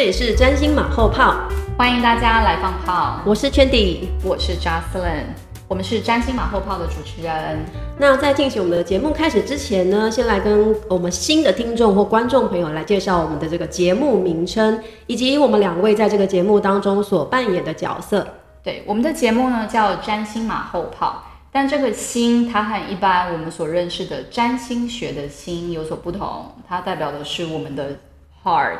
这里是占星马后炮，欢迎大家来放炮。我是 Chandy，我是 Jocelyn，我们是占星马后炮的主持人。那在进行我们的节目开始之前呢，先来跟我们新的听众或观众朋友来介绍我们的这个节目名称，以及我们两位在这个节目当中所扮演的角色。对，我们的节目呢叫占星马后炮。但这个星，它和一般我们所认识的占星学的星有所不同，它代表的是我们的 heart，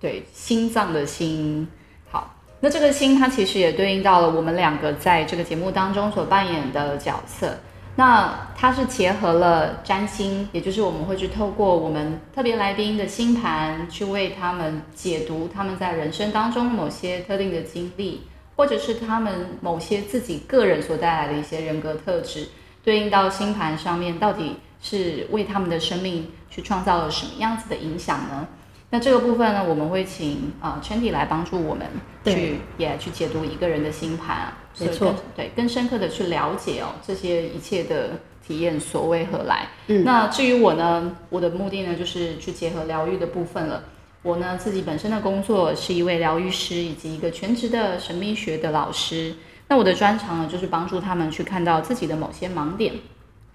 对，心脏的心。好，那这个心，它其实也对应到了我们两个在这个节目当中所扮演的角色。那它是结合了占星，也就是我们会去透过我们特别来宾的星盘，去为他们解读他们在人生当中某些特定的经历。或者是他们某些自己个人所带来的一些人格特质，对应到星盘上面，到底是为他们的生命去创造了什么样子的影响呢？那这个部分呢，我们会请啊 Chandy 来帮助我们去也去解读一个人的星盘啊，没错，对，更深刻的去了解哦这些一切的体验所为何来。嗯，那至于我呢，我的目的呢，就是去结合疗愈的部分了。我呢自己本身的工作是一位疗愈师以及一个全职的神秘学的老师。那我的专长呢就是帮助他们去看到自己的某些盲点，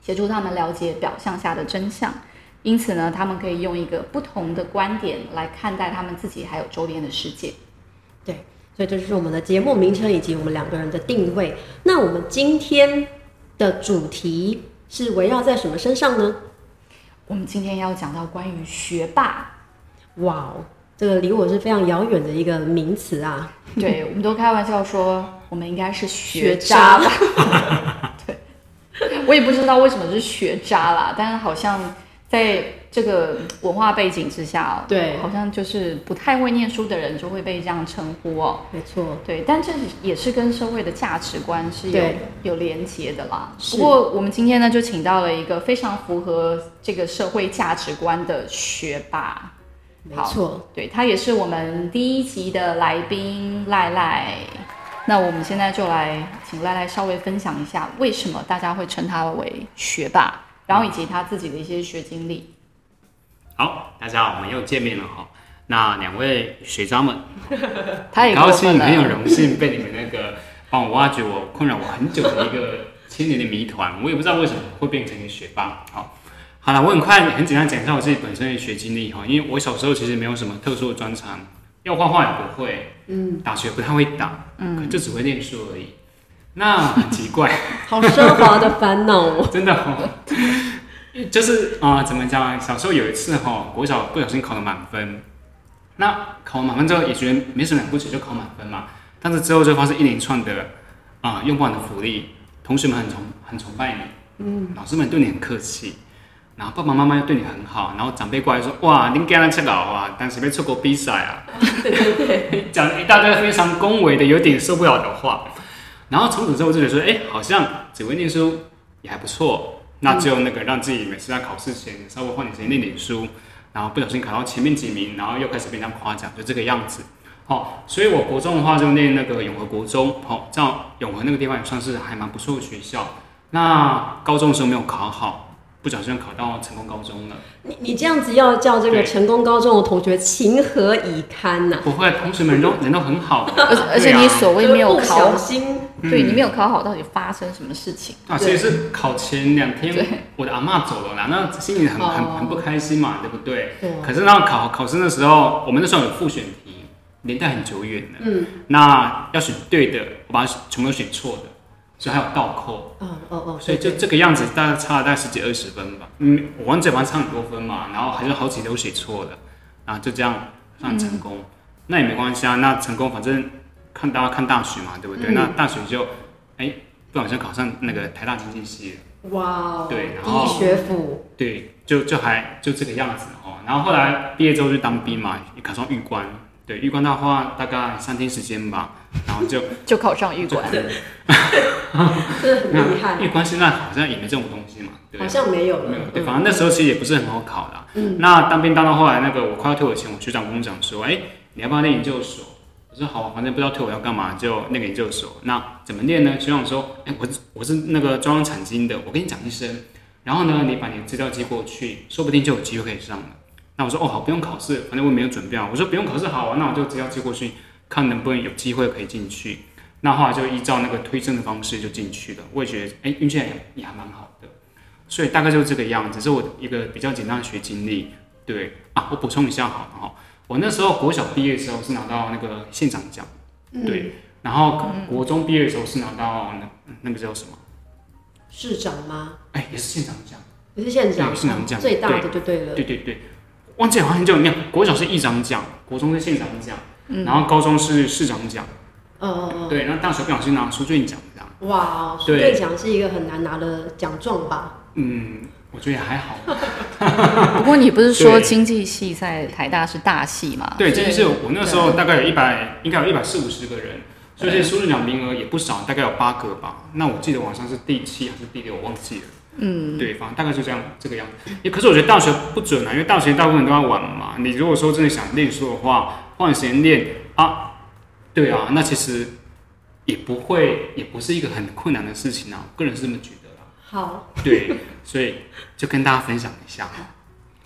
协助他们了解表象下的真相。因此呢，他们可以用一个不同的观点来看待他们自己还有周边的世界。对，所以这就是我们的节目名称以及我们两个人的定位。那我们今天的主题是围绕在什么身上呢？我们今天要讲到关于学霸。哇哦，这个离我是非常遥远的一个名词啊！对，我们都开玩笑说，我们应该是学渣吧？对，我也不知道为什么是学渣啦，但是好像在这个文化背景之下，对，好像就是不太会念书的人就会被这样称呼哦。没错，对，但这也是跟社会的价值观是有有连结的啦。不过我们今天呢，就请到了一个非常符合这个社会价值观的学霸。没错，对他也是我们第一集的来宾赖赖。那我们现在就来请赖赖稍微分享一下，为什么大家会称他为学霸，然后以及他自己的一些学经历。好，大家好，我们又见面了哈。那两位学渣们，太高兴，很有荣幸被你们那个帮我挖掘我困扰我很久的一个千年的谜团。我也不知道为什么会变成一个学霸。好。好了，我很快很简单讲一下我自己本身的学经历哈，因为我小时候其实没有什么特殊的专长，要画画也不会，嗯，打学不太会打，嗯，就只会念书而已。那很奇怪，好奢华的烦恼哦，真的哦，就是啊，怎么讲？小时候有一次哈，国小不小心考了满分，那考完满分之后也觉得没什么了不起，就考满分嘛。但是之后就发生一连串的啊用不完的福利，同学们很崇很崇拜你，嗯，老师们对你很客气。然后爸爸妈妈又对你很好，然后长辈过来说：“哇，您今日出老啊，但是没出国比赛啊。”讲一大堆非常恭维的、有点受不了的话。然后从此之后就觉得说：“哎，好像只会念书也还不错。”那就那个让自己每次在考试前稍微花点时间念点书，然后不小心考到前面几名，然后又开始被人家夸奖，就这个样子。好，所以我国中的话就念那个永和国中，好，这样永和那个地方也算是还蛮不错的学校。那高中的时候没有考好。不小心考到成功高中了。你你这样子要叫这个成功高中的同学情何以堪呐？不会，同学们都人都很好。而而且你所谓没有考心，对你没有考好，到底发生什么事情？啊，其实是考前两天，我的阿妈走了啦，那心里很很很不开心嘛，对不对？对。可是那考考生的时候，我们那时候有复选题，年代很久远了。嗯。那要选对的，我把它全部都选错的。所以还有倒扣，嗯哦哦，所以就这个样子，大概差了大概十几二十分吧。嗯，我玩这玩差很多分嘛，然后还是好几都写错的，啊，就这样算成功，那也没关系啊。那成功反正看大家看大学嘛，对不对？那大学就哎不小心考上那个台大经济系了。哇，对，然后学府，对，就就还就这个样子哦。然然后后来毕业之后就当兵嘛，也考上狱官。对，狱官的话大概三天时间吧，然后就 就考上狱官。真的很厉害。狱官现在好像也没这种东西嘛，对好像没有了。没有，对，反正那时候其实也不是很好考的。嗯。那当兵当到后来，那个我快要退伍前，我学长跟我讲说，哎，你要不要念研究所？我说好，反正不知道退伍要干嘛，就那个研究所。那怎么念呢？学长说，哎，我我是那个中央产经的，我跟你讲一声，然后呢，你把你的资料寄过去，说不定就有机会可以上了。那我说哦好，不用考试，反正我也没有准备啊。我说不用考试好啊，那我就资料寄过去，看能不能有机会可以进去。那后来就依照那个推甄的方式就进去了。我也觉得哎运气也也还蛮好的，所以大概就是这个样子，是我一个比较简单的学经历。对啊，我补充一下好了哈，我那时候国小毕业的时候是拿到那个县长奖，对，然后国中毕业的时候是拿到那那个叫什么市长吗？哎也是县长奖，也是县长，对县长奖最大的就对了。对对对，忘记好像就没有，国小是议长奖，国中是县长奖，然后高中是市长奖，哦哦哦，对，然后大学不小心拿书卷奖这样。哇，书对队奖是一个很难拿的奖状吧？嗯，我觉得也还好。不过你不是说对经济系在台大是大系吗？对，经济系我那时候大概有一百，应该有一百四五十个人，所以这书卷奖名额也不少，大概有八个吧。那我记得好像是第七还是第六，我忘记了。嗯，对，反正大概就这样这个样子。也可是我觉得大学不准啊，因为大学大部分都要玩嘛。你如果说真的想念书的话，花点时间练啊，对啊，那其实也不会，也不是一个很困难的事情啊。我个人是这么觉得啦。好，对，所以就跟大家分享一下。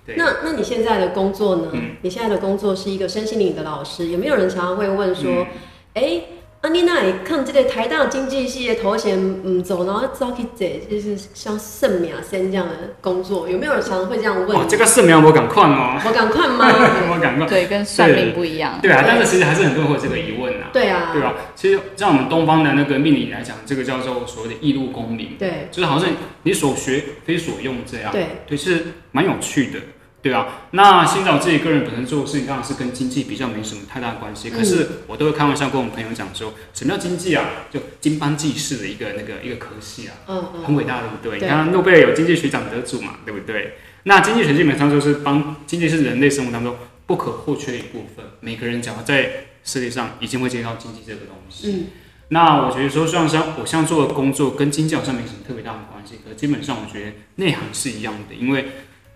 对，那那你现在的工作呢？嗯你现在的工作是一个身心灵的老师，有没有人常常会问嗯说，哎、啊，你那里看这个台大经济系的头衔唔走，然后走去做就是像圣米亚森这样的工作，有没有人常常会这样问？哇，这个是没有我敢看哦，我敢看吗？我敢看。对，跟算命不一样。对啊，但是其实还是很多人会有这个疑问啊。对啊，对吧？其实像我们东方的那个命理来讲，这个叫做所谓的异路功名，对就是好像你所学非所用这样。对对，是蛮有趣的，对啊。那新找自己个人本身做的事情，当然是跟经济比较没什么太大的关系。可是我都会开玩笑跟我们朋友讲说，什么叫经济啊？就经邦济世的一个那个一个科系啊，嗯嗯，很伟大，对不对？你看诺贝尔有经济学奖得主嘛，对不对？那经济学基本上就是帮经济是人类生活当中不可或缺的一部分。每个人只要在世界上一定会接触到经济这个东西。嗯，那我觉得说，虽然说我像做的工作跟经济好像没什么特别大的关系，可是基本上我觉得内涵是一样的，因为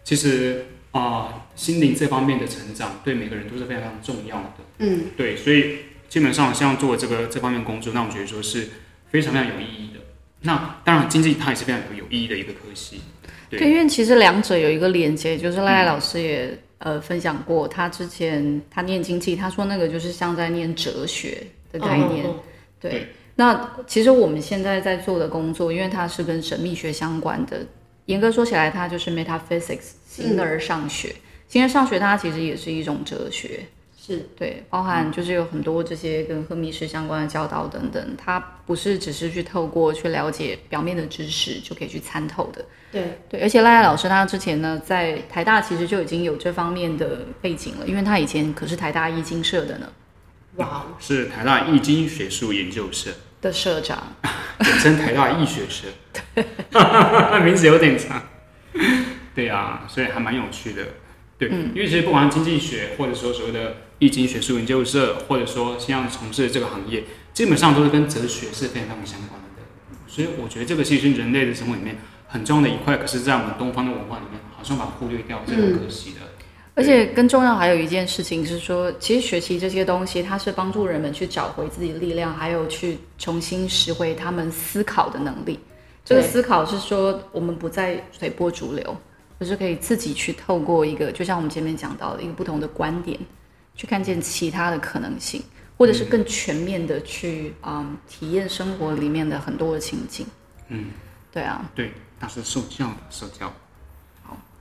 其实啊、呃心灵这方面的成长对每个人都是非常非常重要的。嗯，对，所以基本上像做这个这方面工作，那我觉得说是非常非常有意义的。那当然，经济它也是非常有有意义的一个科系。对对，因为其实两者有一个连接，就是赖赖老师也、呃分享过，他之前他念经济，他说那个就是像在念哲学的概念。对那其实我们现在在做的工作，因为它是跟神秘学相关的，严格说起来，它就是 metaphysics 形而上学。形而上学它其实也是一种哲学，是。对，包含就是有很多这些跟赫密士相关的教导等等，它不是只是去透过去了解表面的知识就可以去参透的。对，对，而且赖赖老师他之前呢，在台大其实就已经有这方面的背景了，因为他以前可是台大易经社的呢。哇，哦。是台大易经学术研究社，的社长。简称台大易学社，名字有点长。对啊，所以还蛮有趣的。对，因为其实不管是经济学，或者说所谓的易经学术研究社，或者说像从事的这个行业，基本上都是跟哲学是非常非常相关的。所以我觉得这个其实人类的生活里面很重要的一块，可是，在我们东方的文化里面，好像把它忽略掉，这很可惜的。而且更重要还有一件事情是说，其实学习这些东西，它是帮助人们去找回自己的力量，还有去重新拾回他们思考的能力。这个思考是说，我们不再随波逐流，而是可以自己去透过一个，就像我们前面讲到的一个不同的观点，去看见其他的可能性，或者是更全面的去嗯体验生活里面的很多的情景。嗯，对啊，对，它是受教的受教。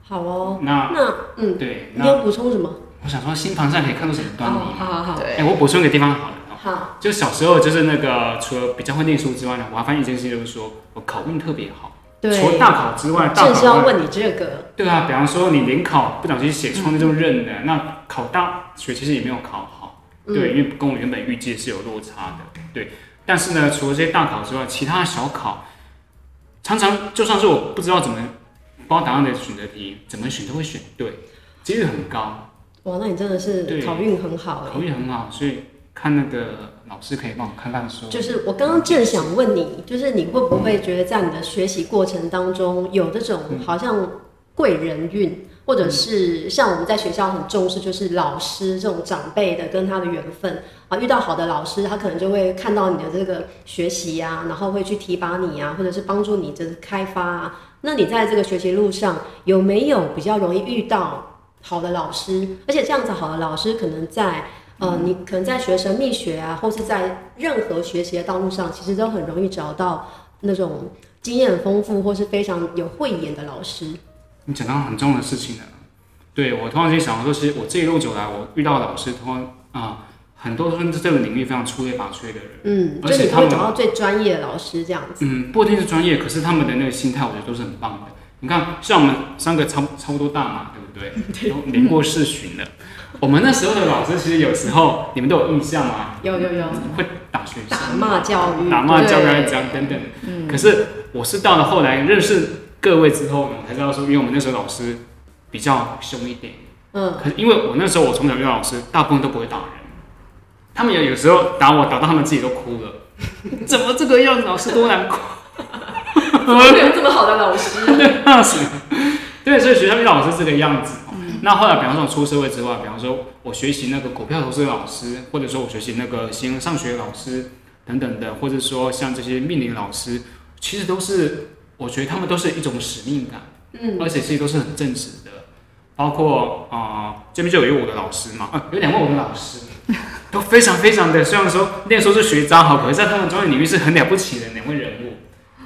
好哦。那那嗯，对，你要补充什么？我想说，星盘上可以看出什么端倪哦，好好好，对。哎、我补充一个地方好了。哦。好，就小时候就是那个，除了比较会念书之外呢，我还发现一件事情，就是说我考运特别好。对，除了大考之外，大正是要问你这个，对啊，比方说你联考不小心写错那就认了，那考大学其实也没有考好，对，因为跟我原本预计是有落差的，对。但是呢，除了这些大考之外，其他的小考，常常就算是我不知道怎么包答案的选择题，怎么选都会选对。几率很高，哇，那你真的是对考运很好哎、口语很好，所以看那个老师可以帮我看看书，就是我刚刚正想问你，就是你会不会觉得在你的学习过程当中有这种嗯好像贵人运，或者是像我们在学校很重视，就是老师这种长辈的跟他的缘分啊，遇到好的老师，他可能就会看到你的这个学习啊，然后会去提拔你啊，或者是帮助你的开发啊。那你在这个学习路上有没有比较容易遇到好的老师？而且这样子好的老师可能在呃，你可能在学神秘学啊，或是在任何学习的道路上，其实都很容易找到那种经验很丰富或是非常有慧眼的老师。你讲到很重要的事情了。对我突然间想到说，其实我这一路走来，我遇到的老师，通常啊、很多都是这个领域非常出类拔萃的人。嗯，而且他们找到最专业的老师这样子。嗯，不一定是专业，可是他们的那个心态，我觉得都是很棒的。你看，像我们三个差不差不多大嘛，对不对？都年过四旬了。我们那时候的老师，其实有时候你们都有印象吗？有有有，会打学生、打骂教育，打骂教育这样等等。可是我是到了后来认识各位之后呢，我才知道说，因为我们那时候老师比较凶一点。嗯，可是因为我那时候我从小遇到老师，大部分都不会打人，他们有有时候打我，打到他们自己都哭了。怎么这个样子？老师多难过。怎么会有这么好的老师？那是，对，所以学校遇到老师这个样子。那后来，比方说我出社会之外，比方说我学习那个股票投资的老师，或者说我学习那个形而上学的老师等等的，或者说像这些命理老师，其实都是我觉得他们都是一种使命感，嗯，而且其实都是很正直的。包括啊、呃这边就有一个我的老师嘛，啊，有两位我的老师，都非常非常的，虽然说那时候是学渣好，可是在他们专业领域是很了不起的两位人物。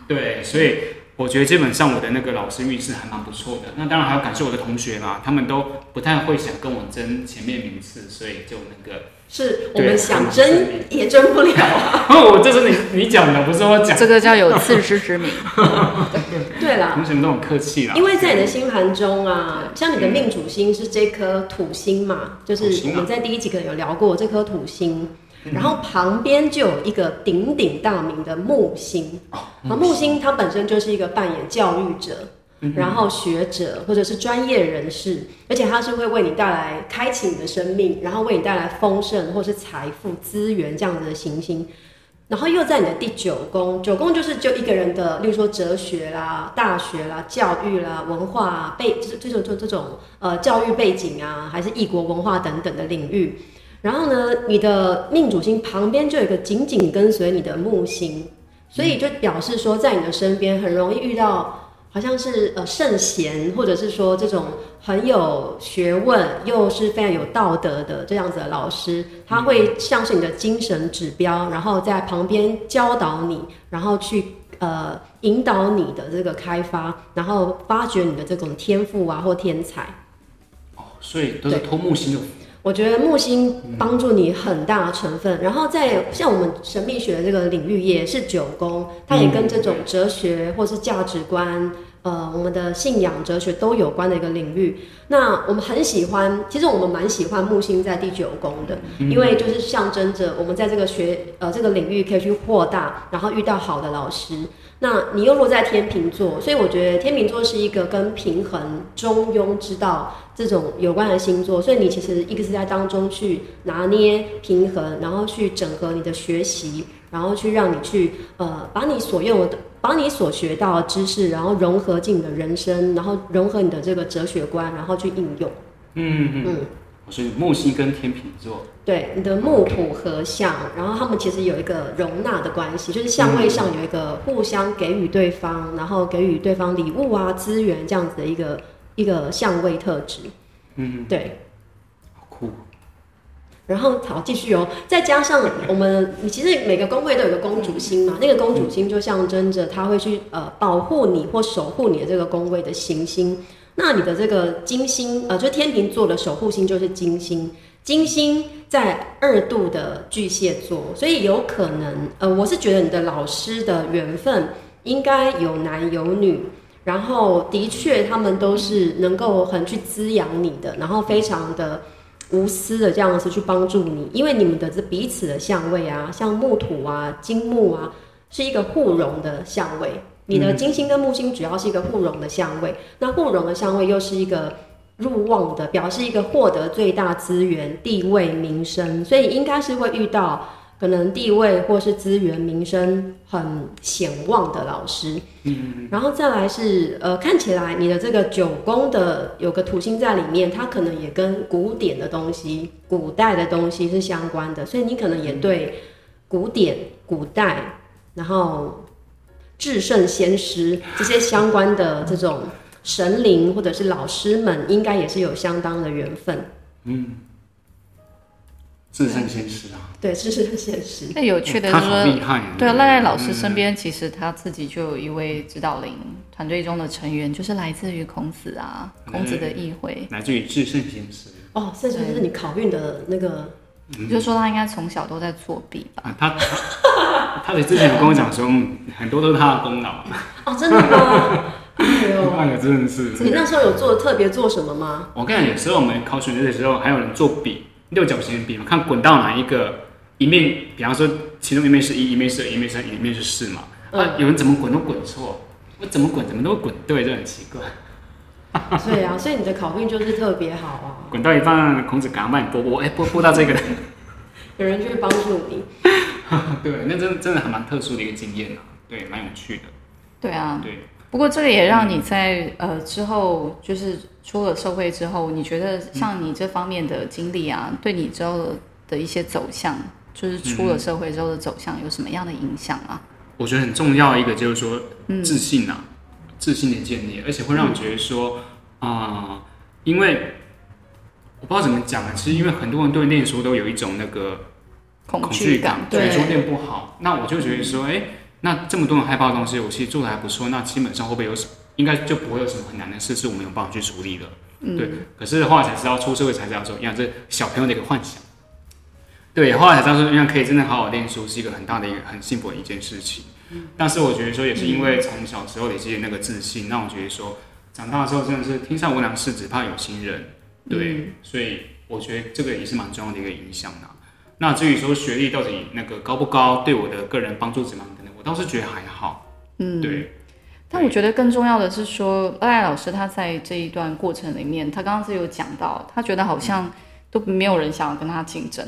对，所以我觉得基本上我的那个老师运势还蛮不错的。那当然还要感谢我的同学啦，他们都不太会想跟我争前面名次，所以就那个，是我对们想争也争不了啊。哦，这是你你讲的，不是我讲。这个叫有自知之明。对啦，同学们都很客气啦。因为在你的星盘中啊，像你的命主星是这颗土星嘛，就是我们在第一集可能有聊过这颗土星，然后旁边就有一个鼎鼎大名的木星，啊，木星它本身就是一个扮演教育者。然后学者或者是专业人士，而且它是会为你带来开启你的生命，然后为你带来丰盛或是财富资源这样子的行星。然后又在你的第九宫，九宫就是就一个人的，例如说哲学啦、大学啦、教育啦、文化、啊、背这这种这种呃教育背景啊，还是异国文化等等的领域。然后呢，你的命主星旁边就有一个紧紧跟随你的木星，所以就表示说，在你的身边很容易遇到好像是呃圣贤，或者是说这种很有学问又是非常有道德的这样子的老师，他会像是你的精神指标，然后在旁边教导你，然后去呃引导你的这个开发，然后发掘你的这种天赋啊或天才。哦，所以都是托木星的福。我觉得木星帮助你很大的成分，然后在像我们神秘学的这个领域也是九宫，它也跟这种哲学或是价值观，呃，我们的信仰哲学都有关的一个领域。那我们很喜欢，其实我们蛮喜欢木星在第九宫的，因为就是象征着我们在这个学呃这个领域可以去扩大，然后遇到好的老师。那你又落在天秤座，所以我觉得天秤座是一个跟平衡、中庸之道这种有关的星座，所以你其实一个是在当中去拿捏平衡，然后去整合你的学习，然后去让你去呃把你所用的、把你所学到的知识，然后融合进你的人生，然后融合你的这个哲学观，然后去应用。嗯嗯，嗯，所以木星跟天秤座，对，你的木土合相，然后他们其实有一个容纳的关系，就是相位上有一个互相给予对方，然后给予对方礼物啊、资源这样子的一个一个相位特质。嗯，对，好酷。然后好继续哦，再加上我们，你其实每个宫位都有个公主星嘛，那个公主星就象征着它会去呃保护你或守护你的这个宫位的行星。那你的这个金星，呃，就天秤座的守护星就是金星，金星在二度的巨蟹座，所以有可能，呃，我是觉得你的老师的缘分应该有男有女，然后的确他们都是能够很去滋养你的，然后非常的无私的这样子去帮助你，因为你们的这彼此的相位啊，像木土啊、金木啊，是一个互融的相位。你的金星跟木星主要是一个互融的相位，那互融的相位又是一个入望的，表示一个获得最大资源、地位、名声，所以应该是会遇到可能地位或是资源、名声很显望的老师。嗯，然后再来是呃，看起来你的这个九宫的有个土星在里面，它可能也跟古典的东西、古代的东西是相关的，所以你可能也对古典、古代，然后至圣先师这些相关的这种。神灵或者是老师们，应该也是有相当的缘分。嗯，至圣先师啊，对，至圣先师。那有趣的是说，对赖赖老师身边，其实他自己就有一位指导灵团队中的成员，就是来自于孔子啊，孔子的议会，来自于至圣先师。哦，这就是你考运的那个，就说他应该从小都在作弊吧？他他的之前有跟我讲说，很多都是他的功劳。哦，真的吗？那个 真的是，你那时候有做特别做什么吗？我跟你讲，有时候我们考选择的时候，还有人做笔，六角形的笔嘛，看滚到哪一个一面，比方说其中一面是一，一面是二，一面是三，一面是四嘛。啊，有人怎么滚都滚错，我怎么滚怎么都滚对，就很奇怪。对啊，所以你的考运就是特别好啊。滚到一半，孔子赶快帮你拨拨，哎，拨拨到这个，有人就会帮助你。对，那真真的还蛮特殊的一个经验啊，对，蛮有趣的。对啊，对。不过这个也让你在呃之后，就是出了社会之后，你觉得像你这方面的经历啊，对你之后的一些走向，就是出了社会之后的走向有什么样的影响啊？我觉得很重要一个就是说自信啊，自信的建立，而且会让我觉得说啊，因为我不知道怎么讲啊，其实因为很多人对念书都有一种那个恐惧感，觉得说念不好，那我就觉得说，哎。那这么多人害怕的东西，我其实做的还不错。那基本上会不会有什，应该就不会有什么很难的事，是我们有办法去处理的。对。可是后来才知道，出社会才知道说，呀，这小朋友的一个幻想。对，后来才知道说，样可以真的好好念书，是一个很大的一个很幸福的一件事情。但是我觉得说，也是因为从小时候累积的那个自信，让我觉得说，长大之后真的是天下无难事，只怕有心人。对。所以我觉得这个也是蛮重要的一个影响的。那至于说学历到底那个高不高，对我的个人帮助怎么样？我倒是觉得还好，嗯，对。但我觉得更重要的是说，赖赖老师他在这一段过程里面，他刚刚是有讲到，他觉得好像都没有人想要跟他竞争。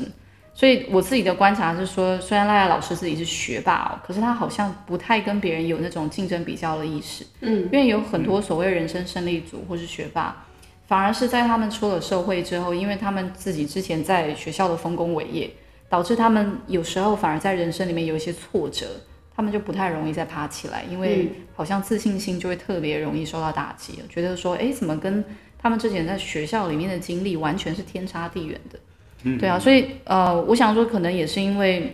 所以我自己的观察是说，虽然赖赖老师自己是学霸哦，可是他好像不太跟别人有那种竞争比较的意识。嗯，因为有很多所谓人生胜利组或是学霸，反而是在他们出了社会之后，因为他们自己之前在学校的丰功伟业，导致他们有时候反而在人生里面有一些挫折。他们就不太容易再爬起来，因为好像自信心就会特别容易受到打击，觉得说，哎，怎么跟他们之前在学校里面的经历完全是天差地远的？嗯，对啊，所以呃，我想说，可能也是因为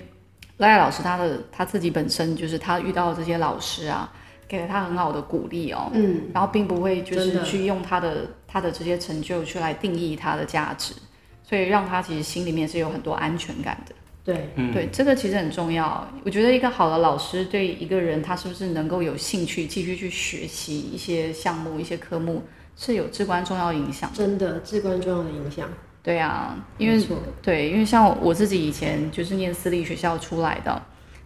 赖赖老师他的他自己本身就是他遇到这些老师啊，给了他很好的鼓励哦，嗯，然后并不会就是去用他的他的这些成就去来定义他的价值，所以让他其实心里面是有很多安全感的。对，对，这个其实很重要。我觉得一个好的老师对一个人，他是不是能够有兴趣继续去学习一些项目、一些科目，是有至关重要影响。真的，至关重要的影响。对啊，因为对，因为像我自己以前就是念私立学校出来的，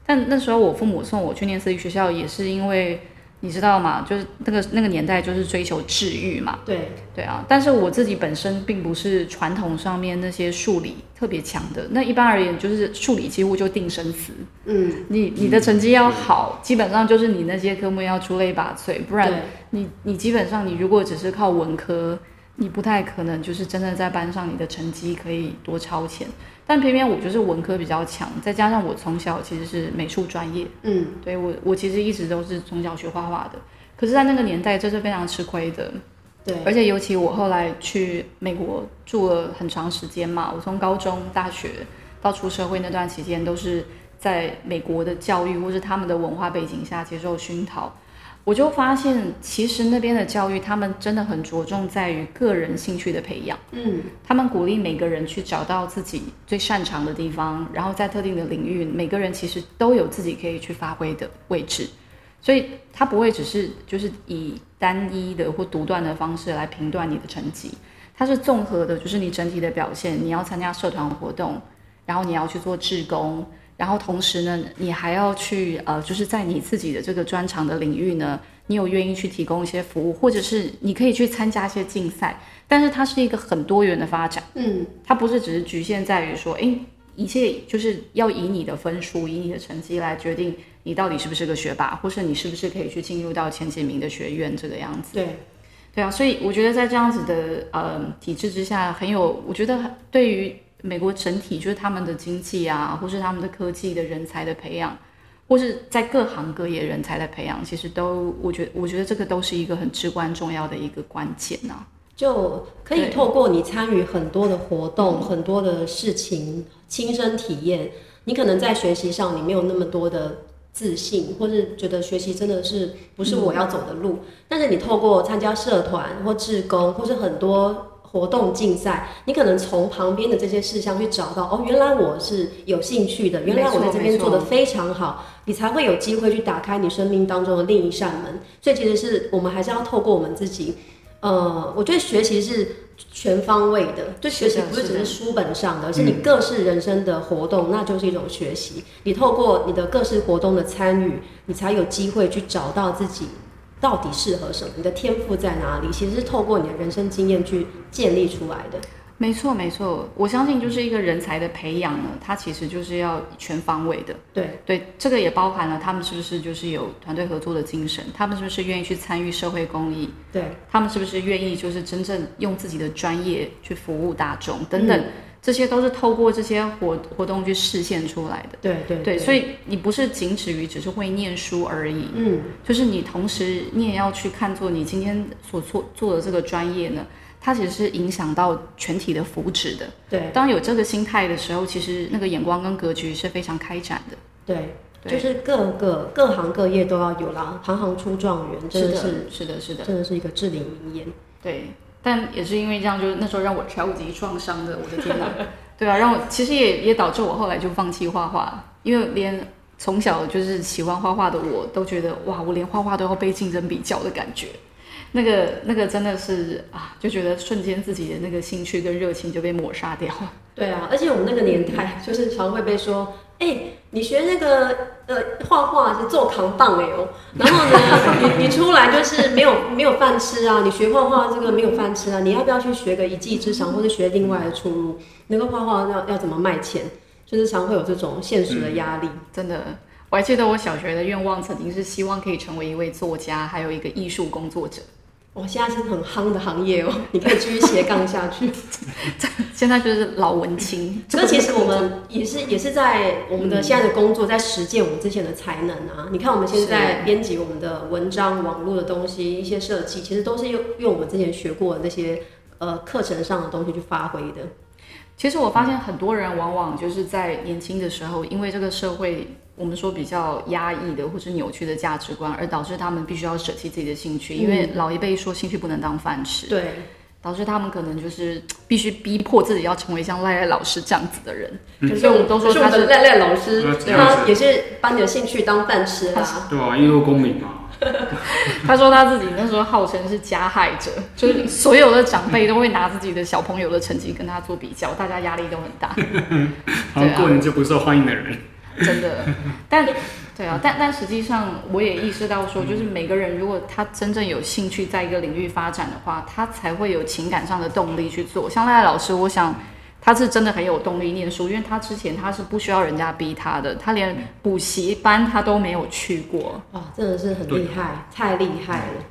但那时候我父母送我去念私立学校，也是因为。你知道吗？就是那个那个年代，就是追求治愈嘛。对对啊，但是我自己本身并不是传统上面那些数理特别强的。那一般而言，就是数理几乎就定生死。嗯，你你的成绩要好，基本上就是你那些科目要出类拔萃，不然你你基本上你如果只是靠文科，你不太可能就是真的在班上你的成绩可以多超前。但偏偏我就是文科比较强，再加上我从小其实是美术专业，嗯，对我我其实一直都是从小学画画的，可是，在那个年代这是非常吃亏的，对，而且尤其我后来去美国住了很长时间嘛，我从高中、大学到出社会那段期间，都是在美国的教育或是他们的文化背景下接受熏陶。我就发现，其实那边的教育，他们真的很着重在于个人兴趣的培养。嗯，他们鼓励每个人去找到自己最擅长的地方，然后在特定的领域，每个人其实都有自己可以去发挥的位置。所以，他不会只是就是以单一的或独断的方式来评断你的成绩，它是综合的，就是你整体的表现。你要参加社团活动，然后你要去做志工。然后同时呢，你还要去呃，就是在你自己的这个专长的领域呢，你有愿意去提供一些服务，或者是你可以去参加一些竞赛，但是它是一个很多元的发展，嗯，它不是只是局限在于说，诶，一切就是要以你的分数、以你的成绩来决定你到底是不是个学霸，或是你是不是可以去进入到前几名的学院这个样子。对，对啊，所以我觉得在这样子的呃体制之下，很有，我觉得对于美国整体就是他们的经济啊，或是他们的科技的人才的培养，或是在各行各业人才的培养，其实都我觉得我觉得这个都是一个很至关重要的一个关键呐、就可以透过你参与很多的活动、很多的事情，亲身体验。你可能在学习上你没有那么多的自信，或是觉得学习真的是不是我要走的路。但是你透过参加社团或志工，或是很多活动竞赛，你可能从旁边的这些事项去找到，哦，原来我是有兴趣的，原来我在这边做的非常好，你才会有机会去打开你生命当中的另一扇门。所以其实是我们还是要透过我们自己。呃，我觉得学习是全方位的，就学习不是只是书本上的，而是你各式人生的活动，那就是一种学习。你透过你的各式活动的参与，你才有机会去找到自己到底适合什么，你的天赋在哪里。其实是透过你的人生经验去建立出来的。没错，没错，我相信就是一个人才的培养呢，它其实就是要全方位的。对对，这个也包含了他们是不是就是有团队合作的精神，他们是不是愿意去参与社会公益，对他们是不是愿意就是真正用自己的专业去服务大众等等，这些都是透过这些活活动去实现出来的。对对对，所以你不是仅止于只是会念书而已，嗯，就是你同时你也要去看作你今天所做做的这个专业呢，它其实是影响到全体的福祉的。对当有这个心态的时候，其实那个眼光跟格局是非常开展的。对，对就是各个各行各业都要有啦，行行出状元，真的是是的，是的，真的是一个至理名言。对。但也是因为这样，就是那时候让我超级创伤的，我的天哪！对啊，让我其实也也导致我后来就放弃画画，因为连从小就是喜欢画画的我都觉得哇，我连画画都要被竞争比较的感觉。那个那个真的是啊，就觉得瞬间自己的那个兴趣跟热情就被抹杀掉了。对啊，而且我们那个年代就是常会被说，哎、你学那个呃画画是做扛棒哎哦，然后呢，你你出来就是没有没有饭吃啊，你学画画这个没有饭吃啊，你要不要去学个一技之长，或者学另外的出路？那个画画要要怎么卖钱？就是常会有这种现实的压力。真的，我还记得我小学的愿望曾经是希望可以成为一位作家，还有一个艺术工作者。哇，现在是很夯的行业哦，你可以继续斜杠下去。现在就是老文青。那其实我们也是也是在我们的现在的工作，在实践我们之前的才能啊。你看我们现在编辑我们的文章、网络的东西、一些设计，其实都是用用我们之前学过的那些呃课程上的东西去发挥的。其实我发现很多人往往就是在年轻的时候，因为这个社会我们说比较压抑的或是扭曲的价值观，而导致他们必须要舍弃自己的兴趣。因为老一辈说兴趣不能当饭吃，对，导致他们可能就是必须逼迫自己要成为像赖赖老师这样子的人。可所以我们都说他是赖赖老师他也是把你的兴趣当饭吃啦。对啊，因为公民嘛，他说他自己那时候号称是加害者，就是所有的长辈都会拿自己的小朋友的成绩跟他做比较，大家压力都很大。然后过年就不受欢迎的人，真的，但对啊，但但实际上我也意识到说，就是每个人如果他真正有兴趣在一个领域发展的话，他才会有情感上的动力去做。像赖赖老师，我想他是真的很有动力念书，因为他之前他是不需要人家逼他的，他连补习班他都没有去过，哇，真的是很厉害，太厉害了，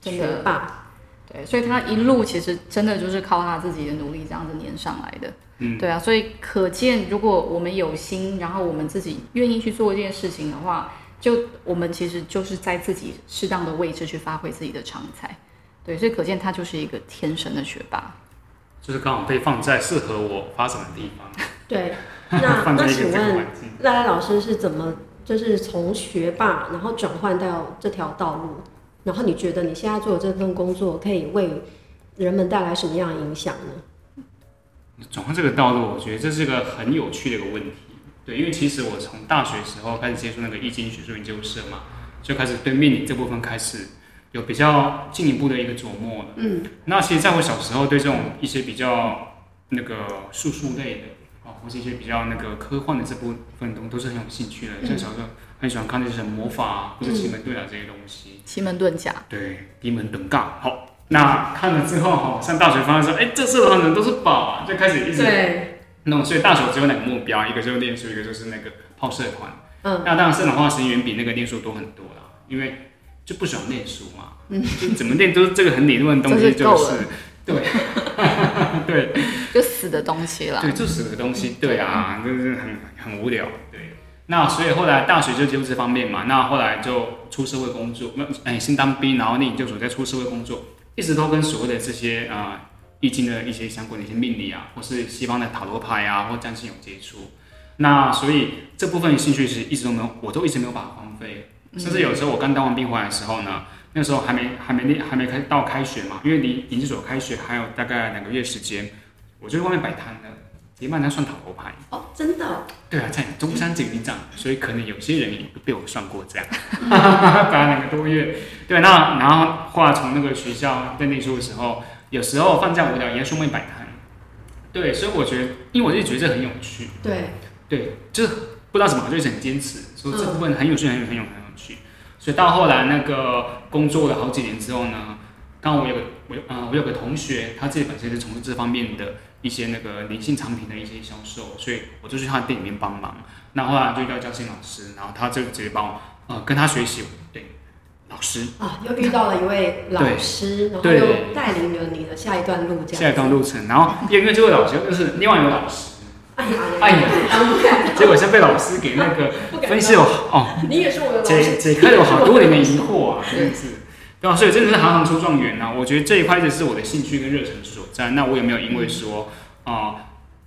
真的学霸。对，所以他一路其实真的就是靠他自己的努力这样子念上来的。嗯，对啊，所以可见，如果我们有心，然后我们自己愿意去做一件事情的话，就我们其实就是在自己适当的位置去发挥自己的长才。对，所以可见他就是一个天生的学霸。就是刚好被放在适合我发展的地方，对，那那请一个这个环问。赖赖老师是怎么就是从学霸，然后转换到这条道路？然后你觉得你现在做的这份工作可以为人们带来什么样的影响呢？转换这个道路，我觉得这是个很有趣的一个问题。对，因为其实我从大学时候开始接触那个易经学术研究社嘛，就开始对命理这部分开始有比较进一步的一个琢磨了。嗯，那其实在我小时候对这种一些比较那个术数类的啊，或是一些比较那个科幻的这部分东都是很有兴趣的。像小时候很喜欢看那些魔法啊，或者奇门遁甲这些东西。奇门遁甲，对，奇门遁尬。好，那看了之后哈，上大学发现说，哎，这社团人都是宝啊，就开始一直对，弄。所以大学只有两个目标，一个就是念书，一个就是那个泡社团。嗯，那当然社团花时间远比那个念书多很多啦，因为就不喜欢念书嘛。嗯，就怎么念都是这个很理论的东西，就是对，对。就死的东西了。对，就死的东西，对啊，就是很很无聊，对。那所以后来大学就接触这方面嘛，那后来就出社会工作，那哎先当兵，然后念研究所，再出社会工作，一直都跟所谓的这些啊、易经的一些相关的一些命理啊，或是西方的塔罗牌啊，或占星有接触。那所以这部分兴趣是一直都没有，我都一直没有把它荒废。甚至有时候我刚当完兵回来的时候呢，那时候还没还没练还没开到开学嘛，因为离研究所开学还有大概两个月时间，我就在外面摆摊了，结伴摊算塔罗牌。哦，真的哦，对啊，在中山锦里站，所以可能有些人也被我算过这样，摆了两个多月。对，那然后后来从那个学校在念书的时候，有时候放假无聊也在书面摆摊。对，所以我觉得，因为我就觉得这很有趣，对，对，就是不知道怎么，就一直很坚持，说这部分很有趣，很有很有很有趣。所以到后来那个工作了好几年之后呢，刚好我有个我有呃我有个同学，他自己本身是从事这方面的一些那个灵性产品的一些销售，所以我就去他店里面帮忙。那后来就遇到嘉欣老师，然后他就直接帮我呃跟他学习，对，老师。啊，又遇到了一位老师，然后又带领了你的下一段路，这样。下一段路程，然后因为这位老师又是另外一位老师，哎呀哎呀，结果先被老师给那个分析了哦。你也是我的老解师，解开了我好多年的疑惑啊，真的是，对吧？所以真的是行行出状元啊！我觉得这一块一直是我的兴趣跟热忱所在。那我有没有因为说啊、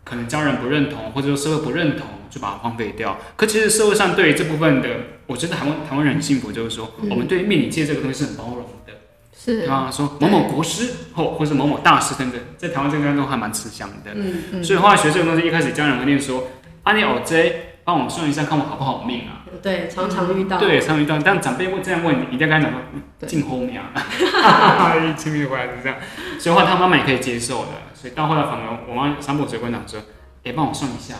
可能家人不认同，或者说社会不认同，就把它荒废掉？可其实社会上对于这部分的，我觉得台湾台湾人很幸福，就是说、嗯我们对命理界这个东西是很包容的。是啊，说某某国师或或是某某大师等等，在台湾这个当中还蛮吃香的。嗯，嗯所以后来学这个东西，一开始家人会念说：“啊，你哦这帮我算一下，看我好不好命啊。”对，常常遇到，对，常遇到，但长辈会这样问你，一定要跟他讲说对进后面啊，一亲密回来是这样，所以后来他妈妈也可以接受的，所以到后来反而我妈三不水跟我讲说，哎、帮我算一下，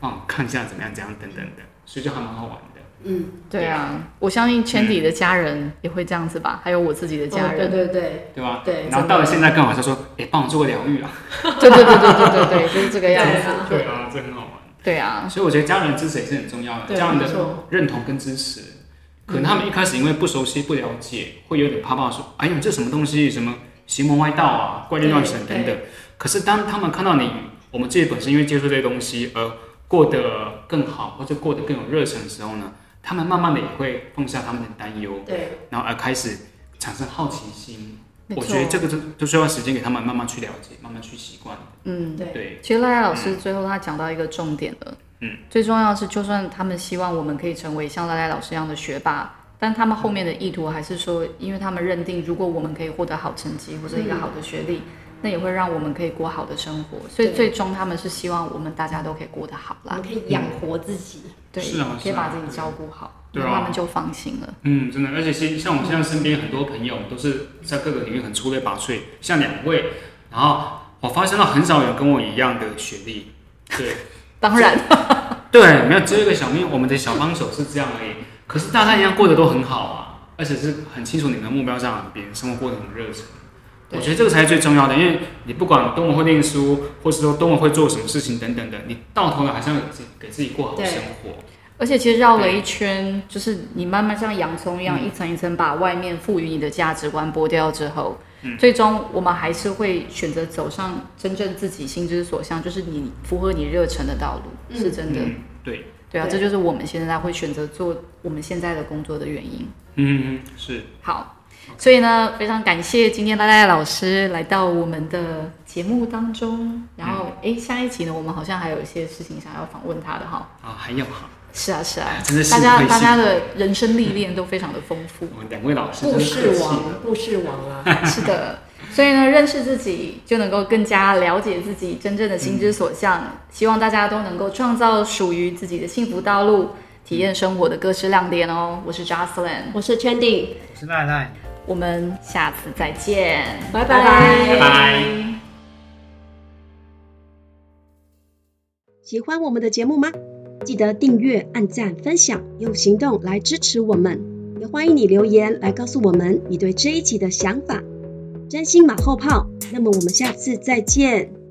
帮我看一下怎么样，怎样等等的，所以就还蛮好玩的。嗯，对啊，我相信 Chandy 的家人也会这样子吧，还有我自己的家人对人。对对对吧？对，然后到了现在更好，他说，哎、帮我做个疗愈啊。对对对对对对对，就是这个样子。对啊，这很好玩。对啊，所以我觉得家人的支持也是很重要的，家人的认同跟支持。可能他们一开始因为不熟悉、不了解，会有点怕怕说：“哎呦，这什么东西？什么邪门歪道啊、怪力乱神等等。”可是当他们看到你，我们自己本身因为接触这些东西而过得更好，或者过得更有热忱的时候呢，他们慢慢的也会放下他们的担忧，对，然后而开始产生好奇心。我觉得这个就就需要时间给他们慢慢去了解，慢慢去习惯。嗯，对。对，其实赖赖老师最后他讲到一个重点了，嗯，最重要的是，就算他们希望我们可以成为像赖赖老师一样的学霸，但他们后面的意图还是说，因为他们认定，如果我们可以获得好成绩或者一个好的学历，那也会让我们可以过好的生活，所以最终他们是希望我们大家都可以过得好啦。我们，可以养活自己，对，是啊。可以把自己照顾好，对啊他们就放心了。嗯，真的，而且像我现在身边很多朋友都是在各个领域很出类拔萃，像两位，然后我发现到很少有跟我一样的学历，对 当然，对，没有只有一个小命，我们的小帮手是这样而已。可是大家一样过得都很好啊，而且是很清楚你们的目标在哪边，生活过得很热忱。我觉得这个才是最重要的，因为你不管多么会念书，或是说多么会做什么事情等等的，你到头来还是要给自己给自己过好生活。而且其实绕了一圈，就是你慢慢像洋葱一样，嗯一层一层把外面赋予你的价值观剥掉之后，嗯最终我们还是会选择走上真正自己心之所向，就是你符合你热忱的道路，嗯是真的。嗯，对，对啊，对这就是我们现在会选择做我们现在的工作的原因。嗯，是。好，所以呢，非常感谢今天赖赖老师来到我们的节目当中。然后，哎，下一集呢，我们好像还有一些事情想要访问他的哈。啊，还有哈，是啊，是啊，真的是大家大家的人生历练都非常的丰富。我们两位老师故事王，故事王啊，是的，所以呢，认识自己就能够更加了解自己真正的心之所向。希望大家都能够创造属于自己的幸福道路，体验生活的各式亮点哦。我是 Jocelyn，我是 Chandy，我是奈奈。我们下次再见，拜拜拜拜喜欢我们的节目吗？记得订阅、按赞、分享，用行动来支持我们。也欢迎你留言来告诉我们你对这一集的想法。真心马后炮，那么我们下次再见。